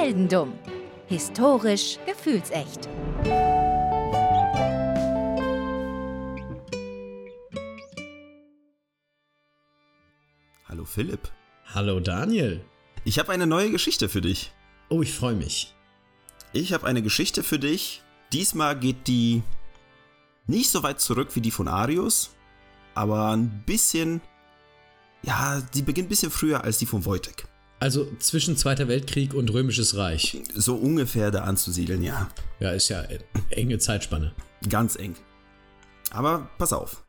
Heldendumm. Historisch gefühlsecht. Hallo Philipp. Hallo Daniel. Ich habe eine neue Geschichte für dich. Oh, ich freue mich. Ich habe eine Geschichte für dich. Diesmal geht die nicht so weit zurück wie die von Arius, aber ein bisschen, ja, die beginnt ein bisschen früher als die von Wojtek. Also zwischen Zweiter Weltkrieg und Römisches Reich. So ungefähr da anzusiedeln, ja. Ja, ist ja enge Zeitspanne. Ganz eng. Aber pass auf.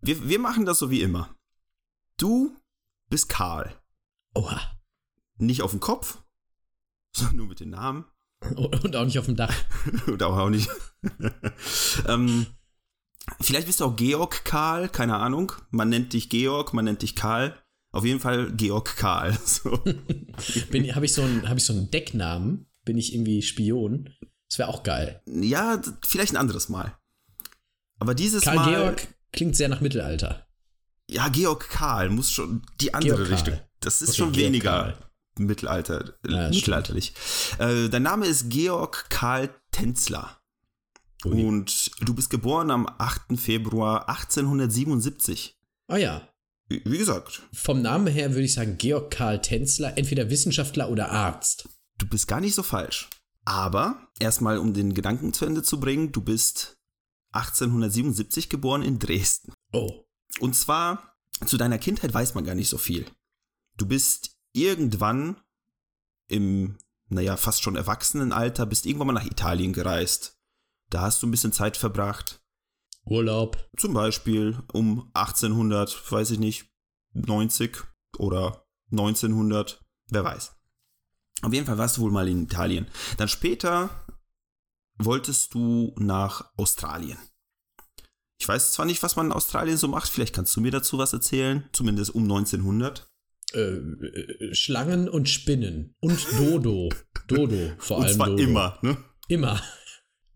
Wir, wir machen das so wie immer. Du bist Karl. Oha. Nicht auf dem Kopf, sondern nur mit dem Namen. Und auch nicht auf dem Dach. Und auch, auch nicht. ähm, vielleicht bist du auch Georg Karl, keine Ahnung. Man nennt dich Georg, man nennt dich Karl. Auf jeden Fall Georg Karl. So. Habe ich, so einen, hab ich so einen Decknamen? Bin ich irgendwie Spion? Das wäre auch geil. Ja, vielleicht ein anderes Mal. Aber dieses Karl Mal. Georg klingt sehr nach Mittelalter. Ja, Georg Karl muss schon die andere Georg Richtung. Karl. Das ist Okay, schon Georg weniger Karl. Mittelalter, Ja, mittelalterlich. Äh, dein Name ist Georg Karl Tenzler. Ui. Und du bist geboren am 8. Februar 1877. Ah ja. Wie gesagt, Vom Namen her würde ich sagen Georg Karl Tänzler, entweder Wissenschaftler oder Arzt. du bist gar nicht so falsch. Aber erstmal, um den Gedanken zu Ende zu bringen, du bist 1877 geboren in Dresden. Oh. Und zwar, zu deiner Kindheit weiß man gar nicht so viel. Du bist irgendwann im, naja, fast schon Erwachsenenalter, bist irgendwann mal nach Italien gereist. Da hast du ein bisschen Zeit verbracht. Urlaub. Zum Beispiel um 1800, weiß ich nicht, 90 oder 1900, wer weiß. Auf jeden Fall warst du wohl mal in Italien. Dann später wolltest du nach Australien. Ich weiß zwar nicht, was man in Australien so macht, vielleicht kannst du mir dazu was erzählen, zumindest um 1900. Äh, äh, Schlangen und Spinnen. Und Dodo. Dodo, vor Und allem zwar Dodo. immer, ne? Immer.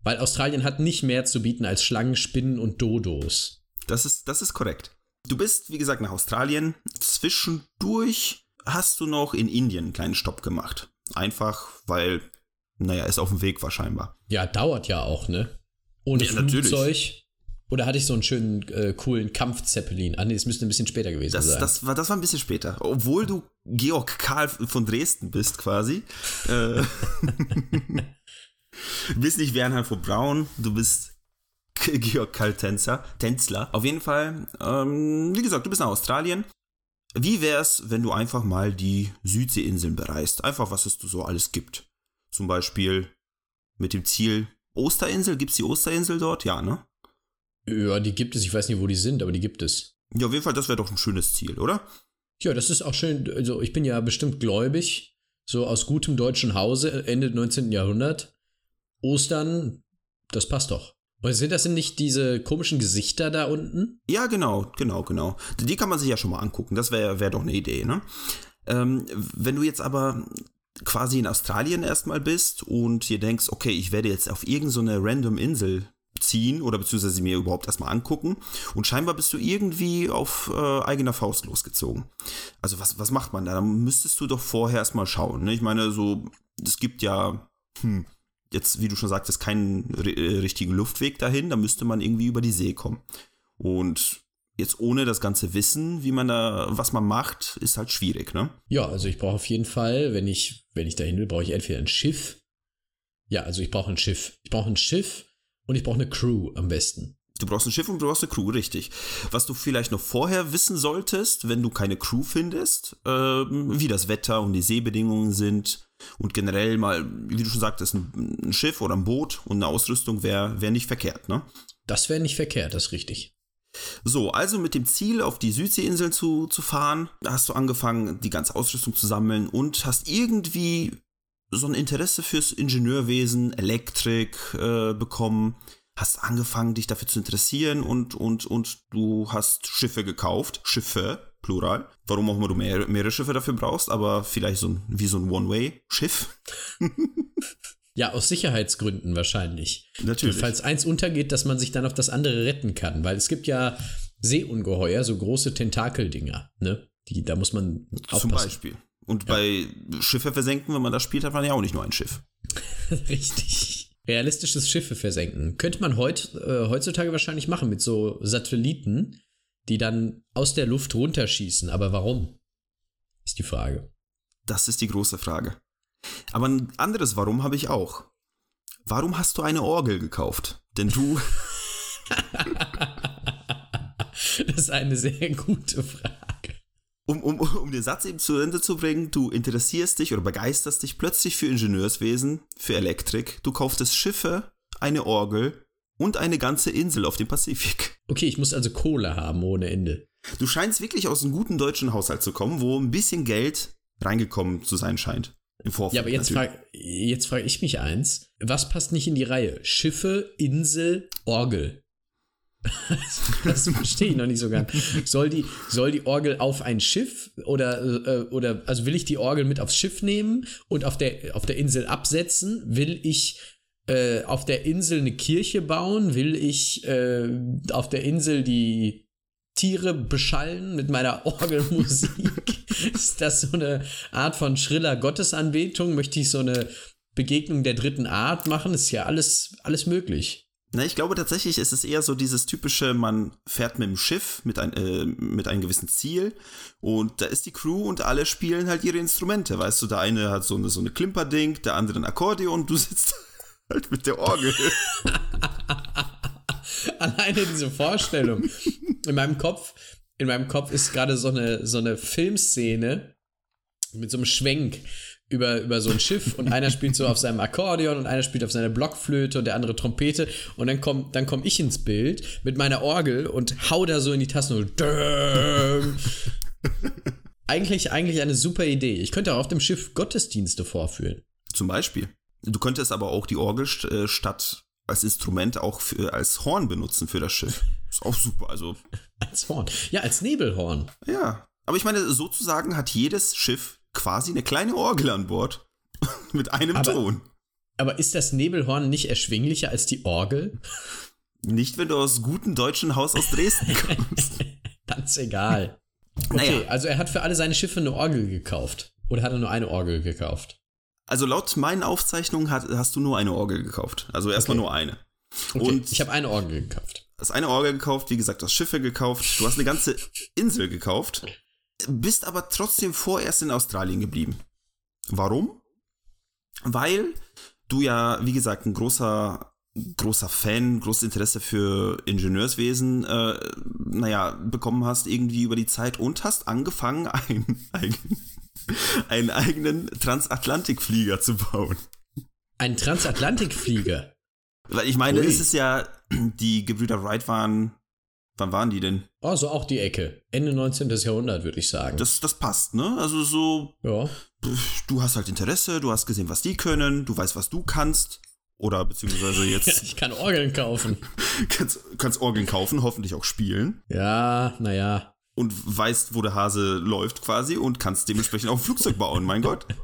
Weil Australien hat nicht mehr zu bieten als Schlangen, Spinnen und Dodos. Das ist, das ist korrekt. Du bist, wie gesagt, nach Australien. Zwischendurch hast du noch in Indien einen kleinen Stopp gemacht. Einfach, weil, naja, ist auf dem Weg war scheinbar. Ja, dauert ja auch, ne? Ohne Ja, natürlich. Flugzeug. Oder hatte ich so einen schönen, äh, coolen Kampfzeppelin? Ah, nee, es müsste ein bisschen später gewesen Das, sein. das, war, das war ein bisschen später. Obwohl du Georg Karl von Dresden bist, quasi. Äh, du bist nicht Bernhard von Braun, du bist Georg Karl Tänzer, Tänzler. Auf jeden Fall, ähm, wie gesagt, du bist nach Australien. Wie wär's, wenn du einfach mal die Südseeinseln bereist? Einfach, was es so alles gibt. Zum Beispiel mit dem Ziel Osterinsel. Gibt's die Osterinsel dort? Ja, ne? ja, die gibt es. Ich weiß nicht, wo die sind, aber die gibt es. Ja, auf jeden Fall, das wäre doch ein schönes Ziel, oder? Ja, das ist auch schön. Also, ich bin ja bestimmt gläubig. So aus gutem deutschen Hause, Ende 19. Jahrhundert. Ostern, das passt doch. Und sind das denn nicht diese komischen Gesichter da unten? Ja, genau, genau, genau. Die kann man sich ja schon mal angucken. Das wäre wär doch eine Idee, ne? Ähm, wenn du jetzt aber quasi in Australien erstmal bist und dir denkst, okay, ich werde jetzt auf irgendeine random Insel ziehen oder beziehungsweise mir überhaupt erstmal angucken und scheinbar bist du irgendwie auf äh, eigener Faust losgezogen. Also was, was macht man da? Da müsstest du doch vorher erstmal schauen. Ne? Ich meine, so, es gibt ja, hm, jetzt, wie du schon sagtest, keinen äh, richtigen Luftweg dahin, da müsste man irgendwie über die See kommen. Und jetzt ohne das ganze Wissen, wie man da, was man macht, ist halt schwierig, ne? Ja, also ich brauche auf jeden Fall, wenn ich, wenn ich dahin will, brauche ich entweder ein Schiff. Ja, also ich brauche ein Schiff. Ich brauche ein Schiff und ich brauche eine Crew am besten. Du brauchst ein Schiff und du brauchst eine Crew, richtig. Was du vielleicht noch vorher wissen solltest, wenn du keine Crew findest, ähm, wie das Wetter und die Seebedingungen sind und generell mal, wie du schon sagtest, ein, ein Schiff oder ein Boot und eine Ausrüstung wäre wär nicht verkehrt, ne? Das wäre nicht verkehrt, das ist richtig. So, also mit dem Ziel, auf die Südseeinseln zu, zu fahren, hast du angefangen, die ganze Ausrüstung zu sammeln und hast irgendwie so ein Interesse fürs Ingenieurwesen, Elektrik äh, bekommen, hast angefangen, dich dafür zu interessieren und, und, und du hast Schiffe gekauft. Schiffe, Plural. Warum auch immer du mehr, mehrere Schiffe dafür brauchst, aber vielleicht so ein, wie so ein One-Way-Schiff. Ja, aus Sicherheitsgründen wahrscheinlich. Natürlich. Falls eins untergeht, dass man sich dann auf das andere retten kann. Weil es gibt ja Seeungeheuer, so große Tentakeldinger, ne? Die, da muss man Zum aufpassen. Beispiel. Und bei Schiffe versenken, wenn man das spielt, hat man ja auch nicht nur ein Schiff. Richtig. Realistisches Schiffe versenken. Könnte man heut, äh, heutzutage wahrscheinlich machen mit so Satelliten, die dann aus der Luft runterschießen. Aber warum? Ist die Frage. Das ist die große Frage. Aber ein anderes Warum habe ich auch. Warum hast du eine Orgel gekauft? Denn du. das ist eine sehr gute Frage. Um, um, um den Satz eben zu Ende zu bringen, du interessierst dich oder begeisterst dich plötzlich für Ingenieurswesen, für Elektrik. Du kauftest Schiffe, eine Orgel und eine ganze Insel auf dem Pazifik. Okay, ich muss also Kohle haben ohne Ende. Du scheinst wirklich aus einem guten deutschen Haushalt zu kommen, wo ein bisschen Geld reingekommen zu sein scheint. Im Vorfeld. Ja, aber jetzt frage frag ich mich eins. Was passt nicht in die Reihe? Schiffe, Insel, Orgel. das verstehe ich noch nicht so ganz. Soll die, soll die Orgel auf ein Schiff oder, äh, oder also will ich die Orgel mit aufs Schiff nehmen und auf der, auf der Insel absetzen? Will ich äh, auf der Insel eine Kirche bauen? Will ich äh, auf der Insel die Tiere beschallen mit meiner Orgelmusik? Ist das so eine Art von schriller Gottesanbetung? Möchte ich so eine Begegnung der dritten Art machen? Ist ja alles, alles möglich. Na, ich glaube tatsächlich ist es eher so dieses typische, man fährt mit dem Schiff mit, ein, äh, mit einem gewissen Ziel und da ist die Crew und alle spielen halt ihre Instrumente. Weißt du, der eine hat so eine, so eine Klimperding, der andere ein Akkordeon du sitzt halt mit der Orgel. Alleine diese Vorstellung. In meinem Kopf, in meinem Kopf ist gerade so eine, so eine Filmszene mit so einem Schwenk über, über so ein Schiff und einer spielt so auf seinem Akkordeon und einer spielt auf seiner Blockflöte und der andere Trompete und dann komme dann komm ich ins Bild mit meiner Orgel und hau da so in die Tasten und eigentlich, eigentlich eine super Idee. Ich könnte auch auf dem Schiff Gottesdienste vorführen. Zum Beispiel. Du könntest aber auch die Orgel äh, statt als Instrument auch für, als Horn benutzen für das Schiff. Ist auch super, also. Als Horn. Ja, als Nebelhorn. Ja. Aber ich meine, sozusagen hat jedes Schiff quasi eine kleine Orgel an Bord. Mit einem aber, Ton. Aber ist das Nebelhorn nicht erschwinglicher als die Orgel? Nicht, wenn du aus gutem deutschen Haus aus Dresden kommst. Ganz egal. Okay, naja. also er hat für alle seine Schiffe eine Orgel gekauft. Oder hat er nur eine Orgel gekauft? Also laut meinen Aufzeichnungen hat, hast du nur eine Orgel gekauft. Also erstmal okay. nur eine. Okay, Und ich habe eine Orgel gekauft. Hast eine Orgel gekauft, wie gesagt, du hast Schiffe gekauft, du hast eine ganze Insel gekauft bist aber trotzdem vorerst in Australien geblieben. Warum? Weil du ja, wie gesagt, ein großer, großer Fan, großes Interesse für Ingenieurswesen, äh, naja, bekommen hast irgendwie über die Zeit und hast angefangen, einen, einen, einen eigenen Transatlantikflieger zu bauen. Ein Transatlantikflieger? Weil ich meine, Ui. es ist ja, die Gebrüder Wright waren Wann waren die denn? Also auch die Ecke. Ende 19. Jahrhundert, würde ich sagen. Das, das passt, ne? Also so. Ja. Du hast halt Interesse, du hast gesehen, was die können, du weißt, was du kannst. Oder beziehungsweise jetzt. ich kann Orgeln kaufen. kannst, kannst Orgeln kaufen, hoffentlich auch spielen. Ja, naja. Und weißt, wo der Hase läuft quasi und kannst dementsprechend auch ein Flugzeug bauen, mein Gott.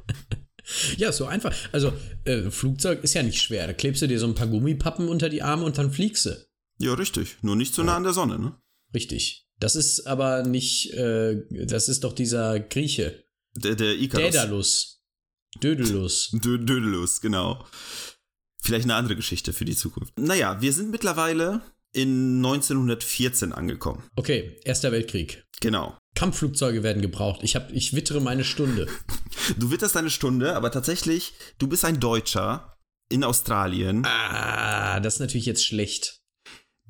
Ja, so einfach. Also, äh, Flugzeug ist ja nicht schwer. Da klebst du dir so ein paar Gummipappen unter die Arme und dann fliegst du. Ja, richtig. Nur nicht so nah an der Sonne, ne? Richtig. Das ist aber nicht, äh, das ist doch dieser Grieche. Der, der Icarus. Daedalus. Dödelus. Dödelus, genau. Vielleicht eine andere Geschichte für die Zukunft. Naja, wir sind mittlerweile in 1914 angekommen. Okay, Erster Weltkrieg. Genau. Kampfflugzeuge werden gebraucht. Ich, hab, ich wittere meine Stunde. du witterst deine Stunde, aber tatsächlich, du bist ein Deutscher in Australien. Ah, das ist natürlich jetzt schlecht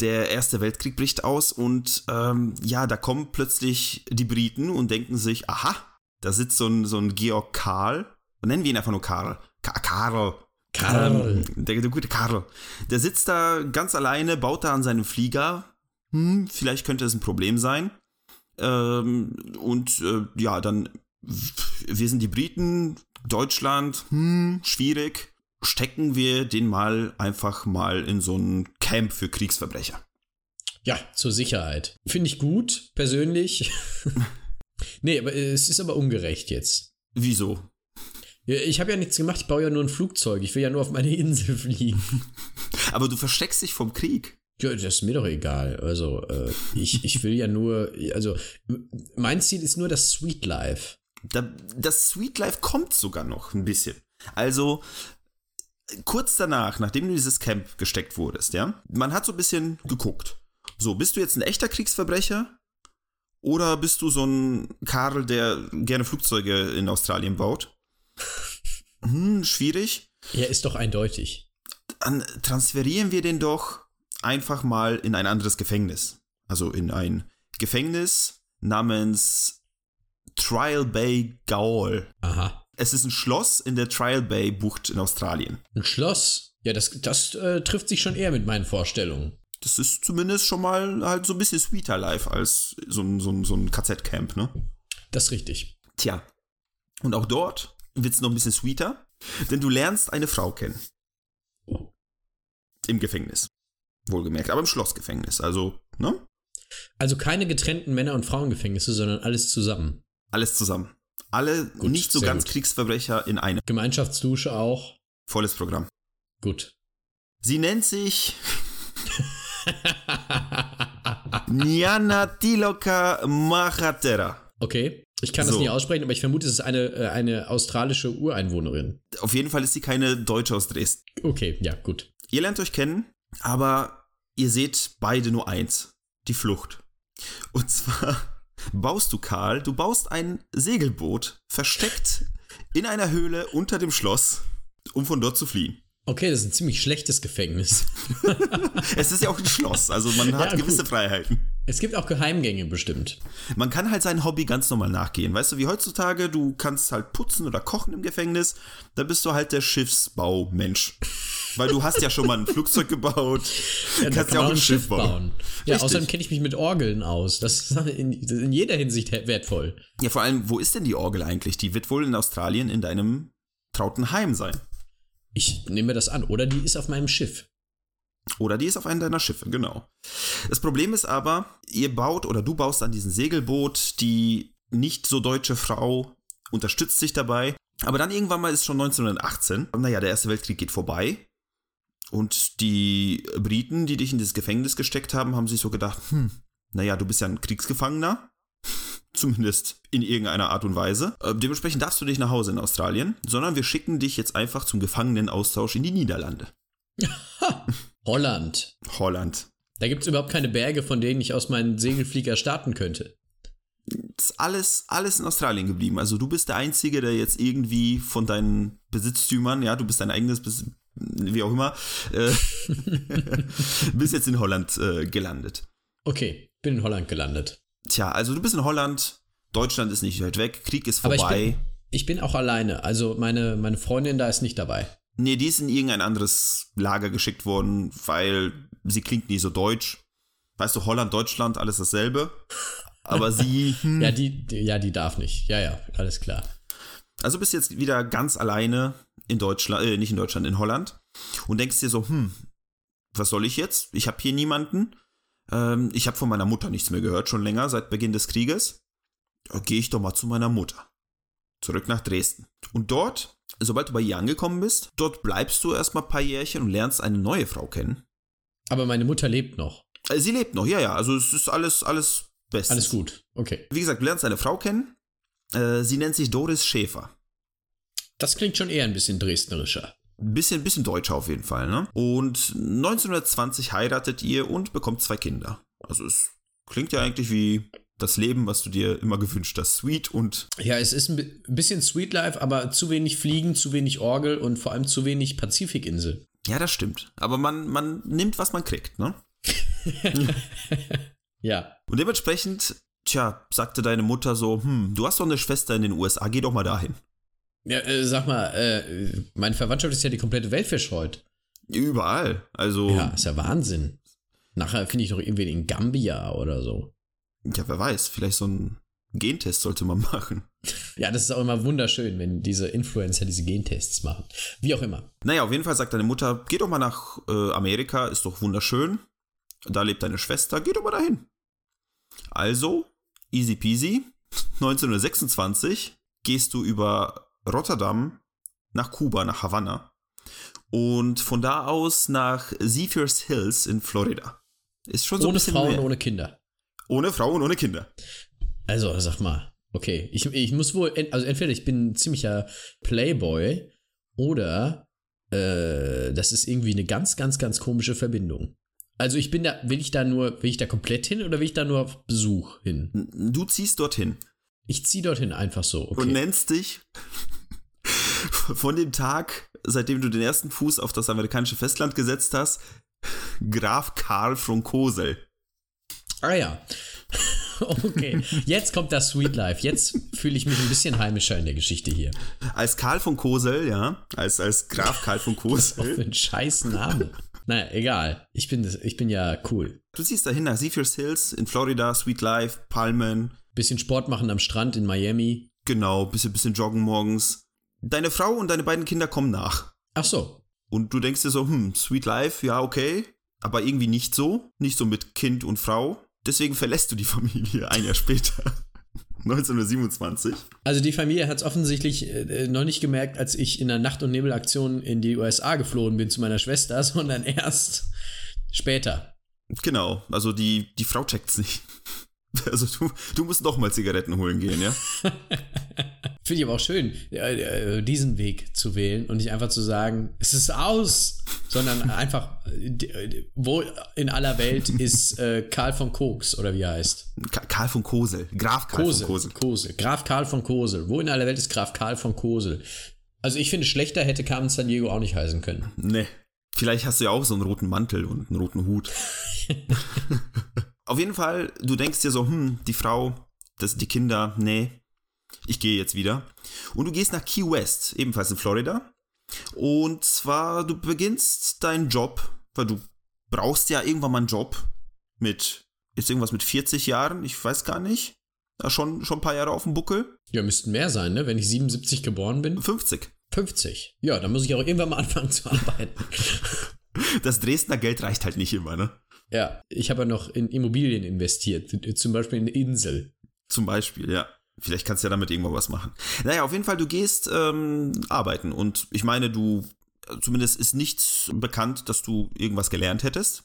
der Erste Weltkrieg bricht aus und ähm, ja, da kommen plötzlich die Briten und denken sich, aha, da sitzt so ein, so ein Georg Karl, nennen wir ihn einfach nur Karl. Ka Karl. Karl. Ähm, der, der gute Karl. Der sitzt da ganz alleine, baut da an seinem Flieger. Hm, vielleicht könnte es ein Problem sein. Ähm, und äh, ja, dann, wir sind die Briten, Deutschland, hm, schwierig stecken wir den mal einfach mal in so ein Camp für Kriegsverbrecher. Ja, zur Sicherheit. Finde ich gut, persönlich. nee, aber es ist aber ungerecht jetzt. Wieso? Ich habe ja nichts gemacht, ich baue ja nur ein Flugzeug. Ich will ja nur auf meine Insel fliegen. Aber du versteckst dich vom Krieg. Ja, das ist mir doch egal. Also, äh, ich, ich will ja nur, also, mein Ziel ist nur das Sweet Life. Da, das Sweet Life kommt sogar noch ein bisschen. Also, kurz danach, nachdem du dieses Camp gesteckt wurdest, ja, man hat so ein bisschen geguckt. So, bist du jetzt ein echter Kriegsverbrecher? Oder bist du so ein Karl, der gerne Flugzeuge in Australien baut? Hm, schwierig. Ja, ist doch eindeutig. Dann transferieren wir den doch einfach mal in ein anderes Gefängnis. Also in ein Gefängnis namens Trial Bay Gaol. Aha. Es ist ein Schloss in der Trial Bay Bucht in Australien. Ein Schloss? Ja, das, das äh, trifft sich schon eher mit meinen Vorstellungen. Das ist zumindest schon mal halt so ein bisschen sweeter life als so ein, so ein, so ein KZ-Camp, ne? Das ist richtig. Tja. Und auch dort wird es noch ein bisschen sweeter, denn du lernst eine Frau kennen. Im Gefängnis. Wohlgemerkt, aber im Schlossgefängnis. Also, ne? Also keine getrennten Männer- und Frauengefängnisse, sondern alles zusammen. Alles zusammen. Alle Gut, nicht so ganz gut. Kriegsverbrecher in einem. Gemeinschaftsdusche auch. Volles Programm. Gut. Sie nennt sich Niana Tiloka Mahatera. Okay. Ich kann das So. nicht aussprechen, aber ich vermute, es ist eine, äh, eine australische Ureinwohnerin. Auf jeden Fall ist sie keine Deutsche aus Dresden. Okay, ja, gut. Ihr lernt euch kennen, aber ihr seht beide nur eins: die Flucht. Und zwar baust du, Karl, du baust ein Segelboot versteckt in einer Höhle unter dem Schloss, um von dort zu fliehen. Okay, das ist ein ziemlich schlechtes Gefängnis. Es ist ja auch ein Schloss, also man hat Ja, gewisse. Freiheiten. Es gibt auch Geheimgänge bestimmt. Man kann halt sein Hobby ganz normal nachgehen. Weißt du, wie heutzutage, du kannst halt putzen oder kochen im Gefängnis, da bist du halt der Schiffsbaumensch. Weil du hast ja schon mal ein Flugzeug gebaut, Ja, da kannst kann ja auch ein Schiff bauen. Ja, Richtig. außerdem kenne ich mich mit Orgeln aus. Das ist in, in jeder Hinsicht wertvoll. Ja, vor allem, wo ist denn die Orgel eigentlich? Die wird wohl in Australien in deinem trauten Heim sein. Ich nehme das an. Oder die ist auf meinem Schiff. Oder die ist auf einem deiner Schiffe, genau. Das Problem ist aber, ihr baut oder du baust an diesem Segelboot, die nicht so deutsche Frau unterstützt sich dabei. Aber dann irgendwann mal ist schon 1918. Naja, der Erste Weltkrieg geht vorbei. Und die Briten, die dich in das Gefängnis gesteckt haben, haben sich so gedacht, hm, naja, du bist ja ein Kriegsgefangener. Zumindest in irgendeiner Art und Weise. Äh, dementsprechend darfst du nicht nach Hause in Australien, sondern wir schicken dich jetzt einfach zum Gefangenenaustausch in die Niederlande. Holland. Holland. Da gibt es überhaupt keine Berge, von denen ich aus meinem Segelflieger starten könnte. ist alles, alles in Australien geblieben. Also du bist der Einzige, der jetzt irgendwie von deinen Besitztümern, ja, du bist dein eigenes Besitz, wie auch immer, äh, bist jetzt in Holland äh, gelandet. Okay, bin in Holland gelandet. Tja, also du bist in Holland, Deutschland ist nicht weit weg, Krieg ist Aber ich vorbei. bin, ich bin auch alleine. Also meine, meine Freundin da ist nicht dabei. nee, die ist in irgendein anderes Lager geschickt worden, weil sie klingt nie so deutsch. Weißt du, Holland, Deutschland, alles dasselbe. Aber sie, hm, Ja, die, die, ja, die darf nicht. Ja, ja, alles klar. Also bist jetzt wieder ganz alleine in Deutschland, äh, nicht in Deutschland, in Holland und denkst dir so, hm, was soll ich jetzt? Ich habe hier niemanden. Ähm, ich habe von meiner Mutter nichts mehr gehört, schon länger, seit Beginn des Krieges. Da gehe ich doch mal zu meiner Mutter. Zurück nach Dresden. Und dort, sobald du bei ihr angekommen bist, dort bleibst du erstmal ein paar Jährchen und lernst eine neue Frau kennen. Aber meine Mutter lebt noch. Äh, sie lebt noch, ja, ja, also es ist alles, alles bestens. Alles gut. Okay. Wie gesagt, du lernst eine Frau kennen. Äh, sie nennt sich Doris Schäfer. Das klingt schon eher ein bisschen dresdnerischer. Bisschen, bisschen deutscher auf jeden Fall, ne? Und 1920 heiratet ihr und bekommt zwei Kinder. Also es klingt ja eigentlich wie das Leben, was du dir immer gewünscht hast. Sweet und Ja, es ist ein bi- bisschen Sweet Life, aber zu wenig Fliegen, zu wenig Orgel und vor allem zu wenig Pazifikinsel. ja, das stimmt. Aber man, man nimmt, was man kriegt, ne? Ja. Und dementsprechend, tja, sagte deine Mutter so, hm, du hast doch eine Schwester in den USA, geh doch mal dahin. Ja, äh, sag mal, äh, meine Verwandtschaft ist ja die komplette Welt verschreut. Überall. Also, Ja, ja, ist ja Wahnsinn. Nachher finde ich noch irgendwie in Gambia oder so. wer weiß, vielleicht so ein Gentest sollte man machen. Ja, das ist auch immer wunderschön, wenn diese Influencer diese Gentests machen. Wie auch immer. Naja, auf jeden Fall sagt deine Mutter, geh doch mal nach äh, Amerika, ist doch wunderschön. Da lebt deine Schwester, geh doch mal dahin. Also, easy peasy, 1926 gehst du über Rotterdam nach Kuba, nach Havanna. Und von da aus nach Zephyrs Hills in Florida. Ist schon so ein ohne bisschen Frauen, mehr. ohne Kinder. ohne Frau und ohne Kinder. Also, sag mal, Okay, ich, ich muss wohl, also entweder ich bin ein ziemlicher Playboy oder äh, das ist irgendwie eine ganz, ganz, ganz komische Verbindung. Also ich bin da, will ich da nur, will ich da komplett hin oder will ich da nur auf Besuch hin? Du ziehst dorthin. Ich zieh dorthin einfach so. Okay. Und nennst dich von dem Tag, seitdem du den ersten Fuß auf das amerikanische Festland gesetzt hast, Graf Karl von Kosel. Ah ja. Okay, jetzt kommt das Sweet Life. Jetzt fühle ich mich ein bisschen heimischer in der Geschichte hier. Als Karl von Kosel, ja, als, als Graf Karl von Was auch für Kosel. ein scheiß Name. Naja, egal. Ich bin, ich bin ja cool. Du ziehst dahin nach Zephyrs Hills in Florida, Sweet Life, Palmen, Bisschen Sport machen am Strand in Miami. genau, bisschen, bisschen joggen morgens. Deine Frau und deine beiden Kinder kommen nach. Ach so. Und du denkst dir so, hm, Sweet Life, ja, okay, aber irgendwie nicht so, nicht so mit Kind und Frau. Deswegen verlässt du die Familie ein Jahr später, 1927. Also die Familie hat es offensichtlich äh, noch nicht gemerkt, als ich in der Nacht- und Nebelaktion in die USA geflohen bin zu meiner Schwester, sondern erst später. Genau, also die, die Frau checkt's nicht. Also du, du musst doch mal Zigaretten holen gehen, ja? Finde ich aber auch schön, äh, äh, diesen Weg zu wählen und nicht einfach zu sagen, es ist aus, sondern einfach, wo in aller Welt ist äh, Karl von Koks oder wie er heißt? Ka- Karl von Kosel, Graf Karl Kosel, von Kosel. Kosel. Graf Karl von Kosel. Wo in aller Welt ist Graf Karl von Kosel? Also ich finde, schlechter hätte Carmen San Diego auch nicht heißen können. Nee. Vielleicht hast du ja auch so einen roten Mantel und einen roten Hut. Auf jeden Fall, du denkst dir so, hm, die Frau, das, die Kinder, nee, ich gehe jetzt wieder. Und du gehst nach Key West, ebenfalls in Florida. Und zwar, du beginnst deinen Job, weil du brauchst ja irgendwann mal einen Job mit, ist irgendwas mit 40 Jahren, ich weiß gar nicht. Ja, schon, schon ein paar Jahre auf dem Buckel. Ja, müssten mehr sein, ne? Wenn ich 77 geboren bin. 50. 50. Ja, dann muss ich auch irgendwann mal anfangen zu arbeiten. Das Dresdner Geld reicht halt nicht immer, ne? Ja, ich habe ja noch in Immobilien investiert. Zum Beispiel in eine Insel. Zum Beispiel, ja. Vielleicht kannst du ja damit irgendwo was machen. Naja, auf jeden Fall, du gehst ähm, arbeiten und ich meine, du, zumindest ist nichts bekannt, dass du irgendwas gelernt hättest.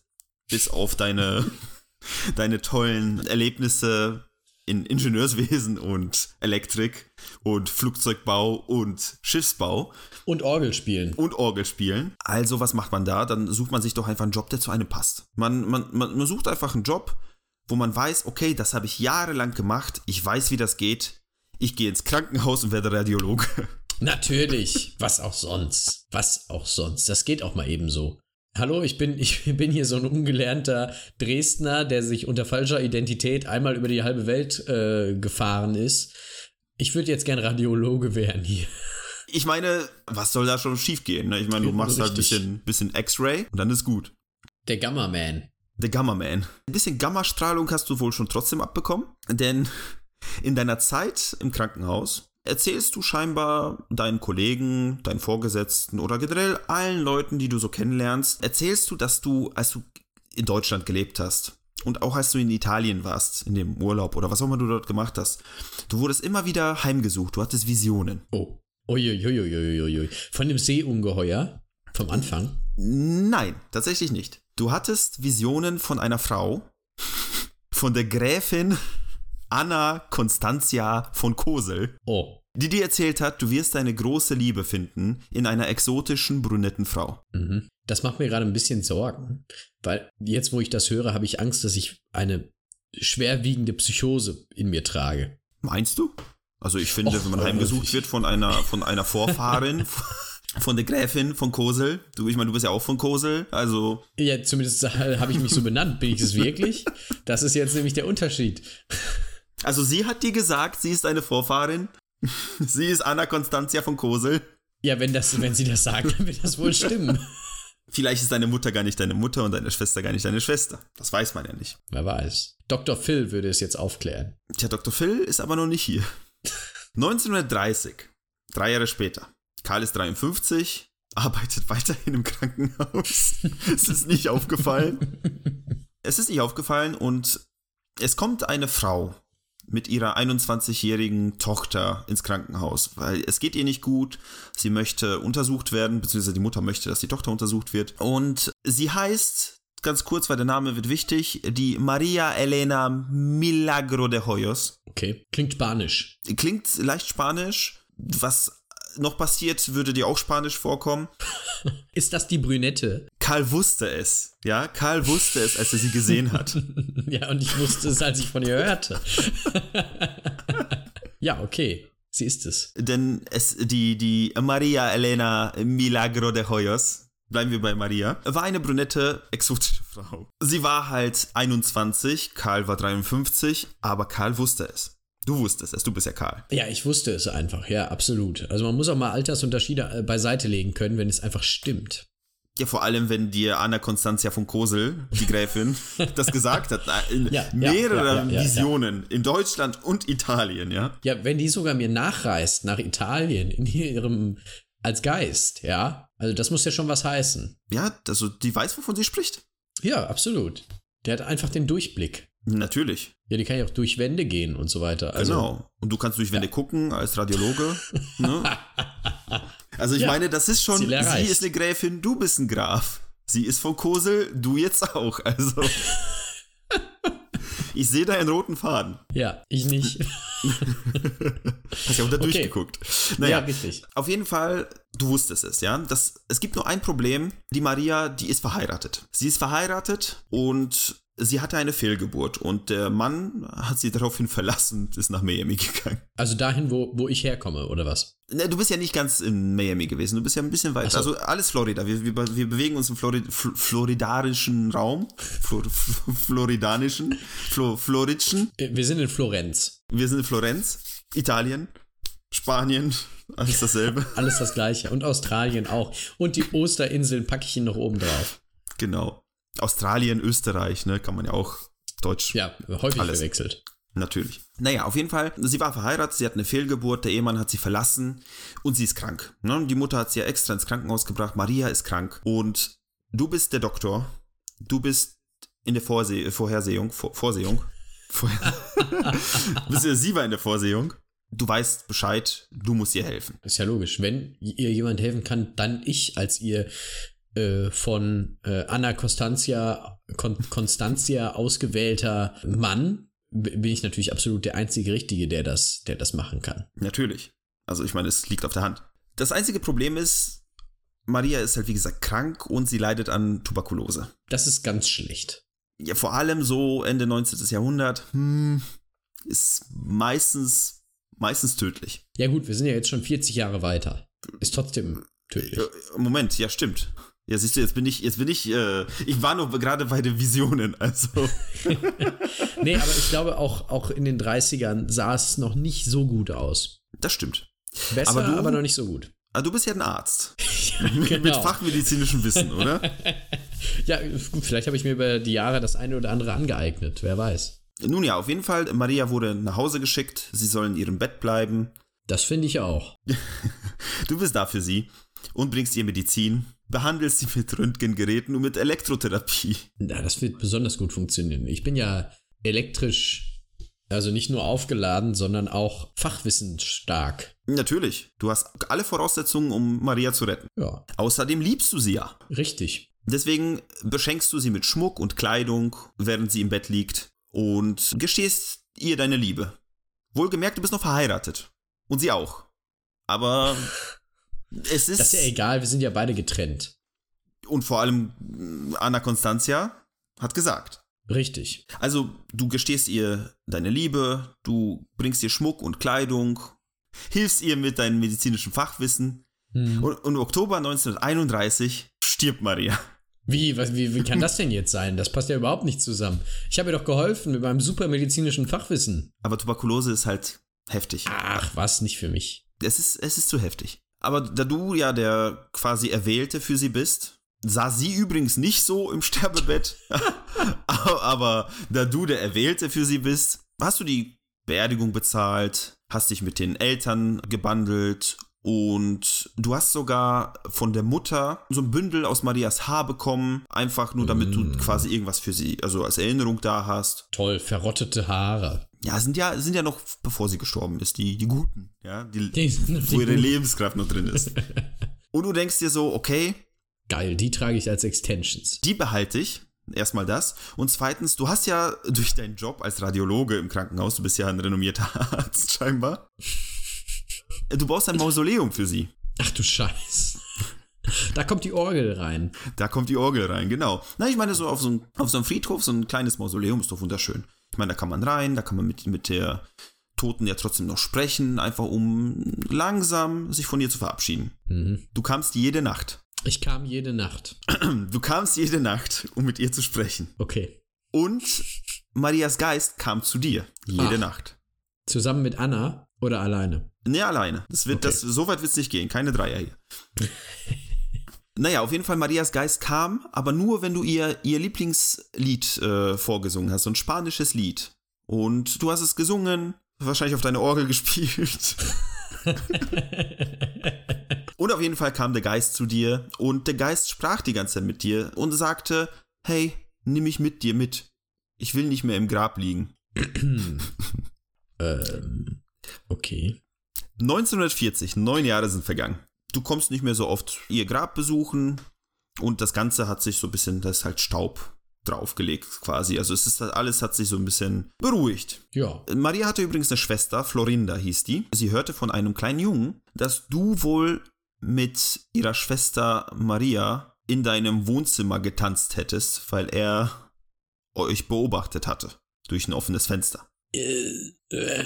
Bis auf deine, deine tollen Erlebnisse in Ingenieurswesen und Elektrik und Flugzeugbau und Schiffsbau Und Orgel spielen. und Orgel spielen. Also, was macht man da? Dann sucht man sich doch einfach einen Job, der zu einem passt. Man, man, man, man sucht einfach einen Job, wo man weiß, okay, das habe ich jahrelang gemacht, ich weiß, wie das geht. Ich gehe ins Krankenhaus und werde Radiologe. Natürlich. Was auch sonst. Was auch sonst. Das geht auch mal eben so. Hallo, ich bin, ich bin hier so ein ungelernter Dresdner, der sich unter falscher Identität einmal über die halbe Welt äh, gefahren ist. Ich würde jetzt gern Radiologe werden hier. Ich meine, was soll da schon schief gehen? Ne? Ich meine, du machst halt ein bisschen, bisschen X-Ray und dann ist gut. Der Gamma-Man. Der Gamma-Man. Ein bisschen Gammastrahlung hast du wohl schon trotzdem abbekommen, denn in deiner Zeit im Krankenhaus erzählst du scheinbar deinen Kollegen, deinen Vorgesetzten oder generell allen Leuten, die du so kennenlernst, erzählst du, dass du, als du in Deutschland gelebt hast und auch als du in Italien warst, in dem Urlaub oder was auch immer du dort gemacht hast, du wurdest immer wieder heimgesucht, du hattest Visionen. Oh. Uiuiuiuiui. Von dem Seeungeheuer vom Anfang. Nein, tatsächlich nicht. Du hattest Visionen von einer Frau, von der Gräfin Anna Constantia von Kosel, Oh. Die dir erzählt hat, du wirst deine große Liebe finden in einer exotischen brünetten Frau. Mhm. Das macht mir gerade ein bisschen Sorgen, weil jetzt, wo ich das höre, habe ich Angst, dass ich eine schwerwiegende Psychose in mir trage. Meinst du? Also ich finde, Och, wenn man äh, heimgesucht wird von einer, von einer Vorfahrin, von der Gräfin von Kosel, du, ich meine, du bist ja auch von Kosel, also Ja, zumindest habe ich mich so benannt. Bin ich es wirklich? Das ist jetzt nämlich der Unterschied. Also sie hat dir gesagt, sie ist eine Vorfahrin. Sie ist Anna Constantia von Kosel. Ja, wenn, das, wenn sie das sagen, dann wird das wohl stimmen. Vielleicht ist deine Mutter gar nicht deine Mutter und deine Schwester gar nicht deine Schwester. Das weiß man ja nicht. Wer weiß. Dr. Phil würde es jetzt aufklären. Tja, Dr. Phil ist aber noch nicht hier. 1930, drei Jahre später. Karl ist 53, arbeitet weiterhin im Krankenhaus. es ist nicht aufgefallen. Es ist nicht aufgefallen und es kommt eine Frau mit ihrer 21-jährigen Tochter ins Krankenhaus, weil es geht ihr nicht gut. Sie möchte untersucht werden, beziehungsweise die Mutter möchte, dass die Tochter untersucht wird. Und sie heißt, ganz kurz, weil der Name wird wichtig, die Maria Elena Milagro de Hoyos. Okay. Klingt spanisch. Klingt leicht spanisch. Was noch passiert, würde dir auch spanisch vorkommen. Ist das die Brünette? Karl wusste es. Ja, Karl wusste es, als er sie gesehen hat. ja, und ich wusste es, als ich von ihr hörte. ja, okay. Sie ist es. Denn es, die, die Maria Elena Milagro de Hoyos, bleiben wir bei Maria, war eine brünette, exotische Frau. Sie war halt 21, Karl war 53, aber Karl wusste es. Du wusstest es, du bist ja Karl. Ja, ich wusste es einfach, ja, absolut. Also man muss auch mal Altersunterschiede äh, beiseite legen können, wenn es einfach stimmt. Ja, vor allem, wenn dir Anna Constantia von Kosel, die Gräfin, das gesagt hat, in ja, mehreren ja, ja, Visionen in Deutschland und Italien, ja. Ja, wenn die sogar mir nachreist nach Italien in ihrem als Geist, ja. Also das muss ja schon was heißen. Ja, also die weiß, wovon sie spricht. Ja, absolut. Der hat einfach den Durchblick. Natürlich. Ja, die kann ja auch durch Wände gehen und so weiter. Also, genau. Und du kannst durch Wände ja. gucken als Radiologe. ne? Also ich ja, meine, das ist schon, sie ist eine Gräfin, du bist ein Graf. Sie ist von Kosel, du jetzt auch. Also ich sehe da einen roten Faden. Ja, ich nicht. Hast ja auch da okay. durchgeguckt. Naja, ja, richtig. Auf jeden Fall, du wusstest es, ja. Das, es gibt nur ein Problem. Die Maria, die ist verheiratet. Sie ist verheiratet und sie hatte eine Fehlgeburt und der Mann hat sie daraufhin verlassen und ist nach Miami gegangen. Also dahin, wo, wo ich herkomme, oder was? Ne, du bist ja nicht ganz in Miami gewesen, du bist ja ein bisschen weiter. So. Also alles Florida. Wir, wir, wir bewegen uns im Florid, floridarischen Raum. Flor, floridanischen. Flo, floridschen. Wir sind in Florenz. Wir sind in Florenz, Italien, Spanien, alles dasselbe. alles das gleiche. Und Australien auch. Und die Osterinseln packe ich Ihnen noch oben drauf. Genau. Australien, Österreich, ne, kann man ja auch Deutsch. Ja, häufig alles. verwechselt. Natürlich. Naja, auf jeden Fall, sie war verheiratet, sie hat eine Fehlgeburt, der Ehemann hat sie verlassen und sie ist krank. Ne? Die Mutter hat sie ja extra ins Krankenhaus gebracht, Maria ist krank und du bist der Doktor, du bist in der Vorse Vorhersehung, Vor Vorsehung, Vorher sie war in der Vorsehung, du weißt Bescheid, du musst ihr helfen. Ist ja logisch, wenn ihr jemand helfen kann, dann ich als ihr äh, von äh, Anna Constantia, Con Constantia ausgewählter Mann, bin ich natürlich absolut der einzige Richtige, der das, der das machen kann. Natürlich. Also ich meine, es liegt auf der Hand. Das einzige Problem ist, Maria ist halt wie gesagt krank und sie leidet an Tuberkulose. Das ist ganz schlecht. Ja, vor allem so Ende 19. Jahrhundert, hm, ist meistens, meistens tödlich. Ja gut, wir sind ja jetzt schon 40 Jahre weiter. Ist trotzdem tödlich. Äh, Moment, ja stimmt. Ja, siehst du, jetzt bin ich, jetzt bin ich, äh, ich war nur gerade bei den Visionen, also. nee, aber ich glaube auch, auch in den 30ern sah es noch nicht so gut aus. Das stimmt. Besser, aber, du, aber noch nicht so gut. Aber du bist ja ein Arzt. ja, genau. Mit fachmedizinischem Wissen, oder? ja, vielleicht habe ich mir über die Jahre das eine oder andere angeeignet, wer weiß. Nun ja, auf jeden Fall, Maria wurde nach Hause geschickt, sie soll in ihrem Bett bleiben. Das finde ich auch. du bist da für sie und bringst ihr Medizin behandelst sie mit Röntgengeräten und mit Elektrotherapie. Ja, das wird besonders gut funktionieren. Ich bin ja elektrisch, also nicht nur aufgeladen, sondern auch fachwissensstark. Natürlich. Du hast alle Voraussetzungen, um Maria zu retten. Ja. Außerdem liebst du sie ja. Richtig. Deswegen beschenkst du sie mit Schmuck und Kleidung, während sie im Bett liegt und gestehst ihr deine Liebe. Wohlgemerkt, du bist noch verheiratet. Und sie auch. Aber es ist. Das ist ja egal, wir sind ja beide getrennt. Und vor allem Anna Constantia hat gesagt. Richtig. Also, du gestehst ihr deine Liebe, du bringst ihr Schmuck und Kleidung, hilfst ihr mit deinem medizinischen Fachwissen. Hm. Und, und im Oktober 1931 stirbt Maria. Wie, was, wie, wie kann das denn jetzt sein? Das passt ja überhaupt nicht zusammen. Ich habe ihr doch geholfen mit meinem super medizinischen Fachwissen. Aber Tuberkulose ist halt heftig. Ach, was, nicht für mich. Es ist, es ist zu heftig. Aber da du ja der quasi Erwählte für sie bist, sah sie übrigens nicht so im Sterbebett, aber da du der Erwählte für sie bist, hast du die Beerdigung bezahlt, hast dich mit den Eltern gebandelt und du hast sogar von der Mutter so ein Bündel aus Marias Haar bekommen, einfach nur damit mm. du quasi irgendwas für sie, also als Erinnerung da hast. Toll, verrottete Haare. Ja, sind ja, sind ja noch, bevor sie gestorben ist, die, die Guten, ja, die, die wo ihre Lebenskraft noch drin ist. Und du denkst dir so, okay. Geil, die trage ich als Extensions. Die behalte ich, Erstmal das. Und zweitens, du hast ja durch deinen Job als Radiologe im Krankenhaus, du bist ja ein renommierter Arzt scheinbar, du baust ein Mausoleum für sie. Ach du Scheiß. Da kommt die Orgel rein. Da kommt die Orgel rein, genau. Na, ich meine, so auf so, ein, auf so einem Friedhof, so ein kleines Mausoleum ist doch wunderschön. Ich meine, da kann man rein, da kann man mit, mit der Toten ja trotzdem noch sprechen, einfach um langsam sich von ihr zu verabschieden. Mhm. Du kamst jede Nacht. Ich kam jede Nacht. Du kamst jede Nacht, um mit ihr zu sprechen. Okay. Und Marias Geist kam zu dir jede Ach. Nacht. Zusammen mit Anna oder alleine? Nee, alleine. Das wird, Okay. das, so weit wird es nicht gehen. Keine Dreier hier. naja, auf jeden Fall, Marias Geist kam, aber nur, wenn du ihr, ihr Lieblingslied äh, vorgesungen hast. So ein spanisches Lied. Und du hast es gesungen, wahrscheinlich auf deine Orgel gespielt. und auf jeden Fall kam der Geist zu dir und der Geist sprach die ganze Zeit mit dir und sagte, hey, nimm mich mit dir mit. Ich will nicht mehr im Grab liegen. ähm, okay. 1940, neun Jahre sind vergangen. Du kommst nicht mehr so oft ihr Grab besuchen und das Ganze hat sich so ein bisschen, da ist halt Staub draufgelegt quasi. Also es ist alles hat sich so ein bisschen beruhigt. Ja. Maria hatte übrigens eine Schwester, Florinda hieß die. Sie hörte von einem kleinen Jungen, dass du wohl mit ihrer Schwester Maria in deinem Wohnzimmer getanzt hättest, weil er euch beobachtet hatte durch ein offenes Fenster. Äh, äh,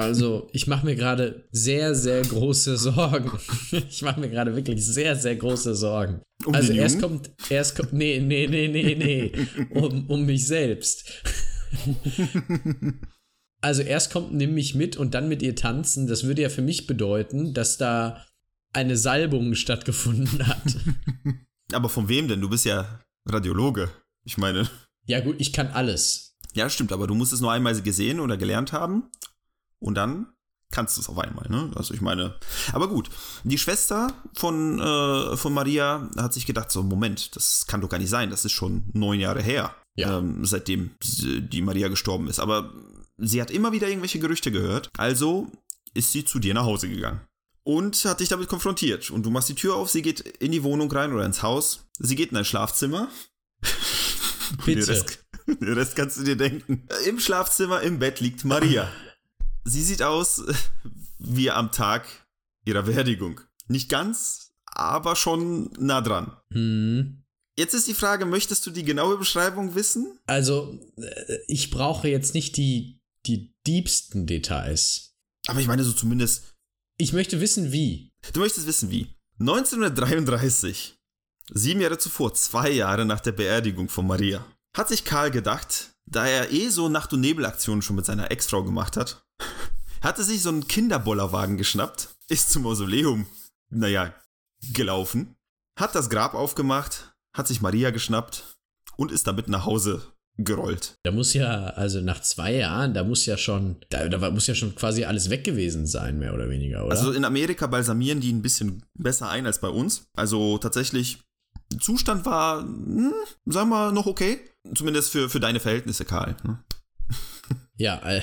Also, ich mache mir gerade sehr, sehr große Sorgen. Ich mache mir gerade wirklich sehr, sehr große Sorgen. Um also erst Jungen? kommt, erst kommt, nee, nee, nee, nee, nee, um, um mich selbst. Also erst kommt nimm mich mit und dann mit ihr tanzen. Das würde ja für mich bedeuten, dass da eine Salbung stattgefunden hat. Aber von wem denn? Du bist ja Radiologe. Ich meine, Ja gut, ich kann alles. ja, stimmt, aber du musst es nur einmal gesehen oder gelernt haben und dann kannst du es auf einmal, ne? Also ich meine, aber gut. Die Schwester von, äh, von Maria hat sich gedacht, so, Moment, das kann doch gar nicht sein, das ist schon neun Jahre her, Ja. ähm, seitdem die Maria gestorben ist. Aber sie hat immer wieder irgendwelche Gerüchte gehört, also ist sie zu dir nach Hause gegangen. Und hat dich damit konfrontiert. Und du machst die Tür auf, sie geht in die Wohnung rein oder ins Haus. Sie geht in dein Schlafzimmer. Und Den Bitte. Rest, den Rest kannst du dir denken. Im Schlafzimmer im Bett liegt Maria. Sie sieht aus wie am Tag ihrer Beerdigung. Nicht ganz, aber schon nah dran. Hm. Jetzt ist die Frage, möchtest du die genaue Beschreibung wissen? Also, äh, ich brauche jetzt nicht die, die diebsten Details. Aber ich meine so zumindest, Ich möchte wissen, wie. du möchtest wissen wie. 1933, sieben Jahre zuvor, zwei Jahre nach der Beerdigung von Maria, hat sich Karl gedacht, da er eh so Nacht- und Nebelaktionen schon mit seiner Ex-Frau gemacht hat, hat er sich so einen Kinderbollerwagen geschnappt, ist zum Mausoleum, naja, gelaufen, hat das Grab aufgemacht, hat sich Maria geschnappt und ist damit nach Hause gerollt. Da muss ja, also nach zwei Jahren, da muss ja schon, da, da muss ja schon quasi alles weg gewesen sein, mehr oder weniger, oder? Also in Amerika balsamieren die ein bisschen besser ein als bei uns. Also tatsächlich, Zustand war, hm, sagen wir noch okay. Zumindest für, für deine Verhältnisse, Karl. ne? ja, äh,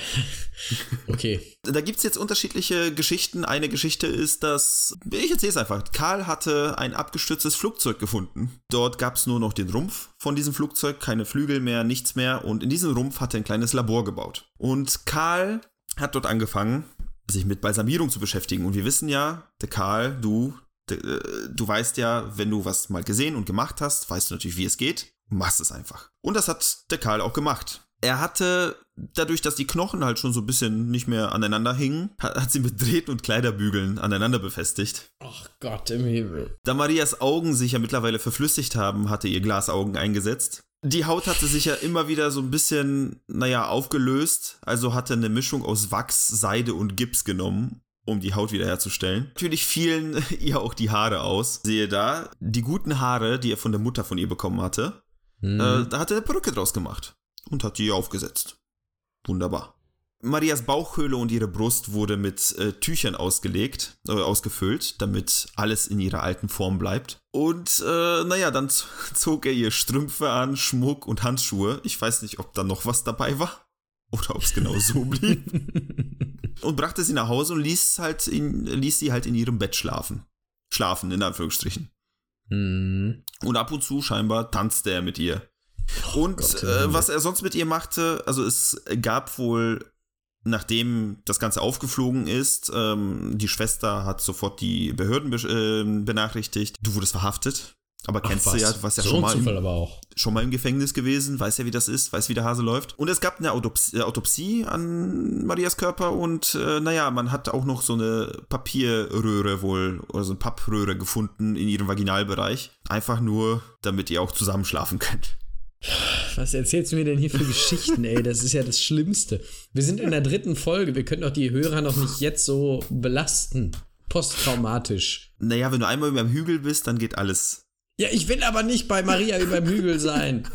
okay. Da gibt es jetzt unterschiedliche Geschichten. Eine Geschichte ist, dass, ich erzähle es einfach, Karl hatte ein abgestürztes Flugzeug gefunden. Dort gab es nur noch den Rumpf von diesem Flugzeug, keine Flügel mehr, nichts mehr. Und in diesem Rumpf hat er ein kleines Labor gebaut. Und Karl hat dort angefangen, sich mit Balsamierung zu beschäftigen. Und wir wissen ja, der Karl, du, der, äh, du weißt ja, wenn du was mal gesehen und gemacht hast, weißt du natürlich, wie es geht. Machst es einfach. Und das hat der Karl auch gemacht. Er hatte, dadurch, dass die Knochen halt schon so ein bisschen nicht mehr aneinander hingen, hat, hat sie mit Drähten und Kleiderbügeln aneinander befestigt. Ach Gott im Himmel. Da Marias Augen sich ja mittlerweile verflüssigt haben, hatte ihr Glasaugen eingesetzt. Die Haut hatte sich ja immer wieder so ein bisschen, naja, aufgelöst, also hatte eine Mischung aus Wachs, Seide und Gips genommen, um die Haut wiederherzustellen. Natürlich fielen ihr auch die Haare aus. Sehe da, die guten Haare, die er von der Mutter von ihr bekommen hatte, Hm. äh, da hat er eine Perücke draus gemacht und hat die aufgesetzt. Wunderbar. Marias Bauchhöhle und ihre Brust wurde mit äh, Tüchern ausgelegt, äh, ausgefüllt, damit alles in ihrer alten Form bleibt. Und äh, naja, dann zog er ihr Strümpfe an, Schmuck und Handschuhe. Ich weiß nicht, ob da noch was dabei war oder ob es genau so blieb. und brachte sie nach Hause und ließ, halt in, ließ sie halt in ihrem Bett schlafen. Schlafen, in Anführungsstrichen. Hm. Und ab und zu scheinbar tanzte er mit ihr. Und Gott, äh, was er sonst mit ihr machte, also es gab wohl, nachdem das Ganze aufgeflogen ist, ähm, die Schwester hat sofort die Behörden be äh, benachrichtigt. Du wurdest verhaftet. Aber Ach, kennst was. du ja, du warst ja so schon mal, im, schon mal im Gefängnis gewesen, weiß ja, wie das ist, weiß, wie der Hase läuft. Und es gab eine Autopsie, äh, Autopsie an Marias Körper und äh, naja, man hat auch noch so eine Papierröhre wohl, oder so eine Pappröhre gefunden in ihrem Vaginalbereich. Einfach nur, damit ihr auch zusammenschlafen könnt. Was erzählst du mir denn hier für Geschichten, ey? Das ist ja das Schlimmste. Wir sind in der dritten Folge. Wir können doch die Hörer noch nicht jetzt so belasten. Posttraumatisch. Naja, wenn du einmal über dem Hügel bist, dann geht alles. Ja, ich will aber nicht bei Maria über dem Hügel sein.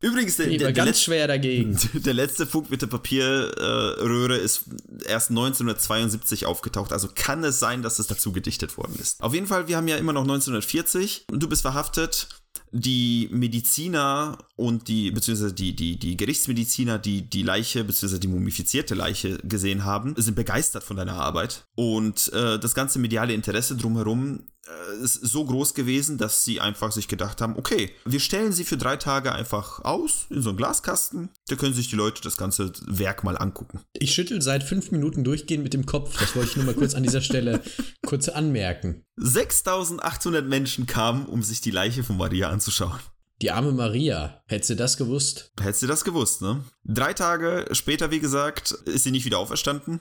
Übrigens, der, der, der, ganz letzte, schwer dagegen. der letzte Funk mit der Papierröhre ist erst 1972 aufgetaucht. Also kann es sein, dass es dazu gedichtet worden ist. Auf jeden Fall, wir haben ja immer noch 1940. Du bist verhaftet. Die Mediziner und die, beziehungsweise die, die, die Gerichtsmediziner, die die Leiche, beziehungsweise die mumifizierte Leiche gesehen haben, sind begeistert von deiner Arbeit. Und äh, das ganze mediale Interesse drumherum äh, ist so groß gewesen, dass sie einfach sich gedacht haben, okay, wir stellen sie für drei Tage einfach aus in so einen Glaskasten. Da können sich die Leute das ganze Werk mal angucken. Ich schüttel seit fünf Minuten durchgehend mit dem Kopf. Das wollte ich nur mal kurz an dieser Stelle kurz anmerken. 6800 Menschen kamen, um sich die Leiche von Maria anzuschauen. Die arme Maria. Hättest du das gewusst? Hättest du das gewusst, ne? Drei Tage später, wie gesagt, ist sie nicht wieder auferstanden,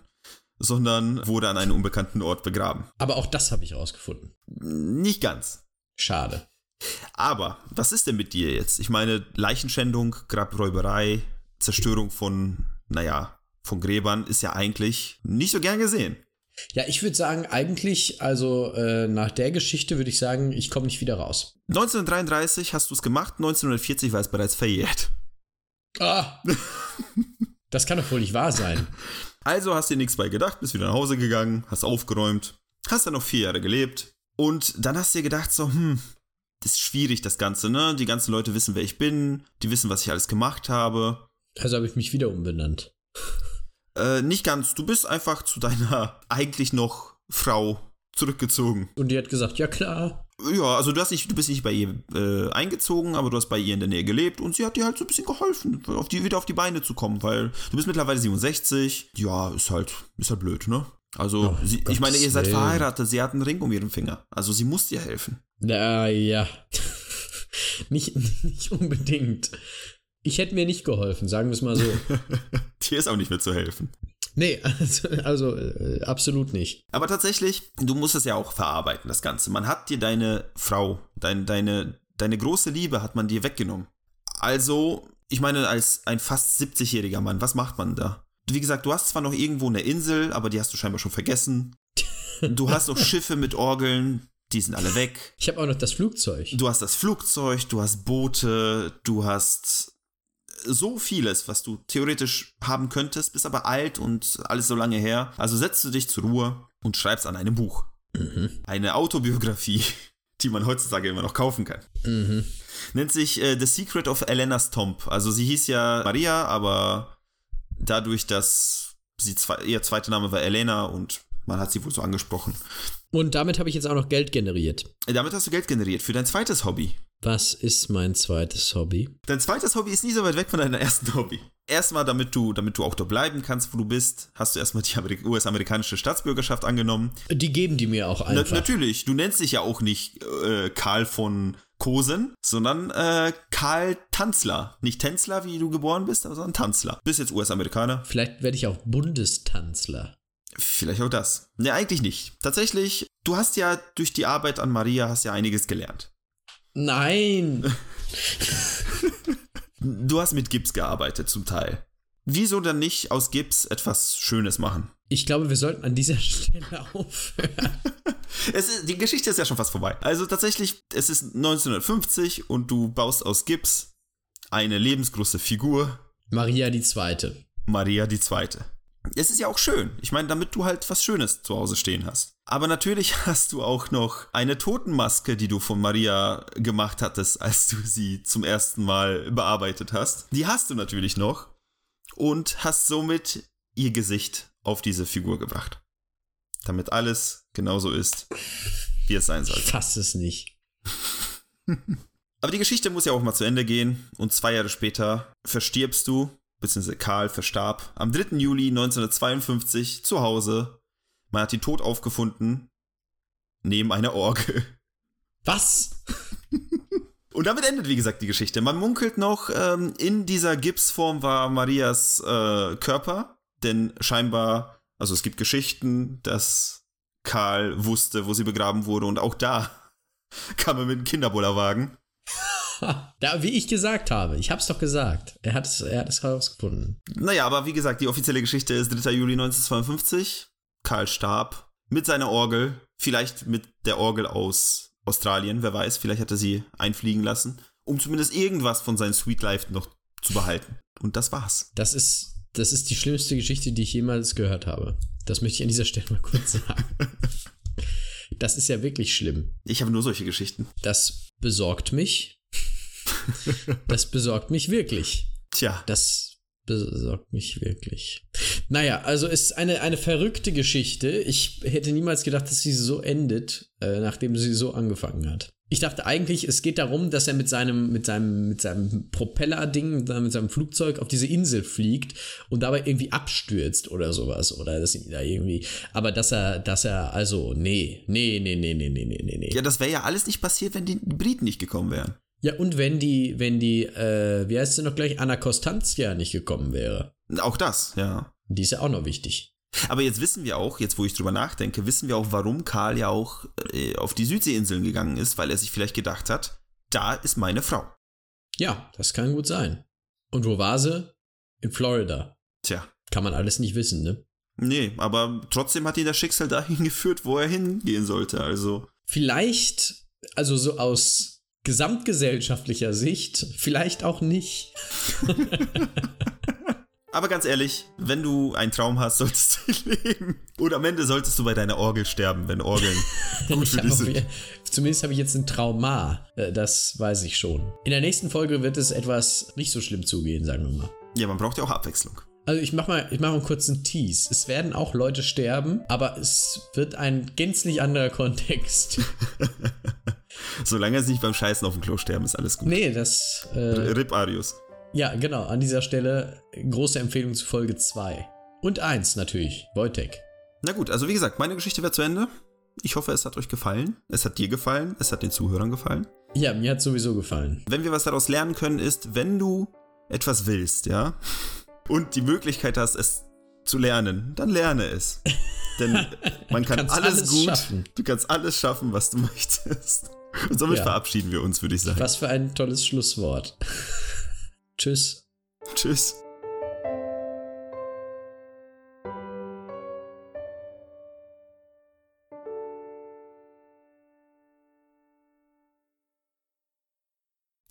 sondern wurde an einem unbekannten Ort begraben. Aber auch das habe ich rausgefunden. Nicht ganz. Schade. Aber was ist denn mit dir jetzt? Ich meine, Leichenschändung, Grabräuberei, Zerstörung von, naja, von Gräbern ist ja eigentlich nicht so gern gesehen. Ja, ich würde sagen, eigentlich, also äh, nach der Geschichte würde ich sagen, ich komme nicht wieder raus. 1933 hast du es gemacht, 1940 war es bereits verjährt. Ah! Das kann doch wohl nicht wahr sein. Also hast dir nichts bei gedacht, bist wieder nach Hause gegangen, hast aufgeräumt, hast dann noch vier Jahre gelebt und dann hast du dir gedacht so, hm, das ist schwierig das Ganze, ne? Die ganzen Leute wissen, wer ich bin, die wissen, was ich alles gemacht habe. Also habe ich mich wieder umbenannt. Äh, nicht ganz, du bist einfach zu deiner eigentlich noch Frau zurückgezogen. Und die hat gesagt, ja klar. Ja, also du hast nicht, du bist nicht bei ihr äh, eingezogen, aber du hast bei ihr in der Nähe gelebt und sie hat dir halt so ein bisschen geholfen, auf die, wieder auf die Beine zu kommen, weil du bist mittlerweile 67. Ja, ist halt, ist halt blöd, ne? Also, Oh, sie, ich meine, ihr seid verheiratet, sie hat einen Ring um ihren Finger. Also sie muss dir helfen. Na ja. nicht, nicht unbedingt. Ich hätte mir nicht geholfen, sagen wir es mal so. Dir ist auch nicht mehr zu helfen. Nee, also, also äh, absolut nicht. Aber tatsächlich, du musst es ja auch verarbeiten, das Ganze. Man hat dir deine Frau, dein, deine, deine große Liebe hat man dir weggenommen. Also, ich meine, als ein fast 70-jähriger Mann, was macht man da? Wie gesagt, du hast zwar noch irgendwo eine Insel, aber die hast du scheinbar schon vergessen. Du hast noch Schiffe mit Orgeln, die sind alle weg. Ich habe auch noch das Flugzeug. Du hast das Flugzeug, du hast Boote, du hast so vieles, was du theoretisch haben könntest, bist aber alt und alles so lange her. Also setzt du dich zur Ruhe und schreibst an einem Buch. Eine Autobiografie, die man heutzutage immer noch kaufen kann. Mhm. Nennt sich äh, The Secret of Elena's Tomb. Also sie hieß ja Maria, aber dadurch, dass sie zwei, ihr zweiter Name war Elena und man hat sie wohl so angesprochen. Und damit habe ich jetzt auch noch Geld generiert. Damit hast du Geld generiert für dein zweites Hobby. Was ist mein zweites Hobby? Dein zweites Hobby ist nie so weit weg von deinem ersten Hobby. Erstmal, damit du, damit du auch dort bleiben kannst, wo du bist, hast du erstmal die Amerik- US-amerikanische Staatsbürgerschaft angenommen. Die geben die mir auch Na, einfach. natürlich, du nennst dich ja auch nicht äh, Karl von Kosen, sondern äh, Karl Tanzler. Nicht Tänzler, wie du geboren bist, sondern Tanzler. Bist jetzt US-Amerikaner. Vielleicht werde ich auch Bundestanzler. Vielleicht auch das. Ne, eigentlich nicht. Tatsächlich, du hast ja durch die Arbeit an Maria hast ja einiges gelernt. Nein! Du hast mit Gips gearbeitet zum Teil. Wieso dann nicht aus Gips etwas Schönes machen? Ich glaube, wir sollten an dieser Stelle aufhören. Es ist, die Geschichte ist ja schon fast vorbei. Also tatsächlich, es ist 1950 und du baust aus Gips eine lebensgroße Figur, Maria die Zweite. Maria die Zweite. Es ist ja auch schön. Ich meine, damit du halt was Schönes zu Hause stehen hast. Aber natürlich hast du auch noch eine Totenmaske, die du von Maria gemacht hattest, als du sie zum ersten Mal bearbeitet hast. Die hast du natürlich noch und hast somit ihr Gesicht auf diese Figur gebracht. Damit alles genauso ist, wie es sein Ich sollte. fasse es nicht. Aber die Geschichte muss ja auch mal zu Ende gehen und zwei Jahre später verstirbst du, beziehungsweise Karl verstarb, am 3. Juli 1952 zu Hause. Man hat ihn tot aufgefunden, neben einer Orgel. Was? Und damit endet, wie gesagt, die Geschichte. Man munkelt noch, ähm, in dieser Gipsform war Marias äh, Körper, denn scheinbar, also es gibt Geschichten, dass Karl wusste, wo sie begraben wurde und auch da kam er mit einem Kinderbollerwagen. Da, wie ich gesagt habe, ich hab's doch gesagt. Er hat es, er hat es herausgefunden. Naja, aber wie gesagt, die offizielle Geschichte ist 3. Juli 1952. Karl starb mit seiner Orgel, vielleicht mit der Orgel aus Australien, wer weiß, vielleicht hat er sie einfliegen lassen, um zumindest irgendwas von seinem Sweet Life noch zu behalten. Und das war's. Das ist, das ist die schlimmste Geschichte, die ich jemals gehört habe. Das möchte ich an dieser Stelle mal kurz sagen. Das ist ja wirklich schlimm. Ich habe nur solche Geschichten. Das besorgt mich. Das besorgt mich wirklich. Tja. Das besorgt mich wirklich. Naja, also es ist eine, eine verrückte Geschichte. Ich hätte niemals gedacht, dass sie so endet, äh, nachdem sie so angefangen hat. Ich dachte eigentlich, es geht darum, dass er mit seinem, mit seinem, mit seinem Propeller-Ding, mit seinem Flugzeug auf diese Insel fliegt und dabei irgendwie abstürzt oder sowas. Oder dass ihn da irgendwie. Aber dass er, dass er, also, nee, nee, nee, nee, nee, nee, nee, nee. Ja, das wäre ja alles nicht passiert, wenn die Briten nicht gekommen wären. Ja, und wenn die, wenn die, äh, wie heißt sie noch gleich, Anna Costanzia nicht gekommen wäre. Auch das, ja. Die ist ja auch noch wichtig. Aber jetzt wissen wir auch, jetzt wo ich drüber nachdenke, wissen wir auch, warum Karl ja auch äh, auf die Südseeinseln gegangen ist, weil er sich vielleicht gedacht hat, da ist meine Frau. Ja, das kann gut sein. Und wo war sie? In Florida. Tja. Kann man alles nicht wissen, ne? Nee, aber trotzdem hat ihn das Schicksal dahin geführt, wo er hingehen sollte, also. Vielleicht, also so aus gesamtgesellschaftlicher Sicht, vielleicht auch nicht. Aber ganz ehrlich, wenn du einen Traum hast, solltest du ihn leben. Und am Ende solltest du bei deiner Orgel sterben, wenn Orgeln gut für dich sind. Zumindest habe ich jetzt ein Trauma. Äh, das weiß ich schon. In der nächsten Folge wird es etwas nicht so schlimm zugehen, sagen wir mal. Ja, man braucht ja auch Abwechslung. Also ich mache mal, ich mach mal einen kurzen Tease. Es werden auch Leute sterben, aber es wird ein gänzlich anderer Kontext. Solange sie nicht beim Scheißen auf dem Klo sterben, ist alles gut. Nee, das. Äh, Rip Arius. Ja, genau. An dieser Stelle große Empfehlung zu Folge 2. Und 1 natürlich. Wojtek. Na gut, also wie gesagt, meine Geschichte wäre zu Ende. Ich hoffe, es hat euch gefallen. Es hat dir gefallen. Es hat den Zuhörern gefallen. Ja, mir hat sowieso gefallen. Wenn wir was daraus lernen können, ist, wenn du etwas willst, ja, und die Möglichkeit hast, es zu lernen, dann lerne es. Denn man kann alles, alles, gut. Schaffen. Du kannst alles schaffen, was du möchtest. Und somit ja. verabschieden wir uns, würde ich sagen. Was für ein tolles Schlusswort. Tschüss. Tschüss.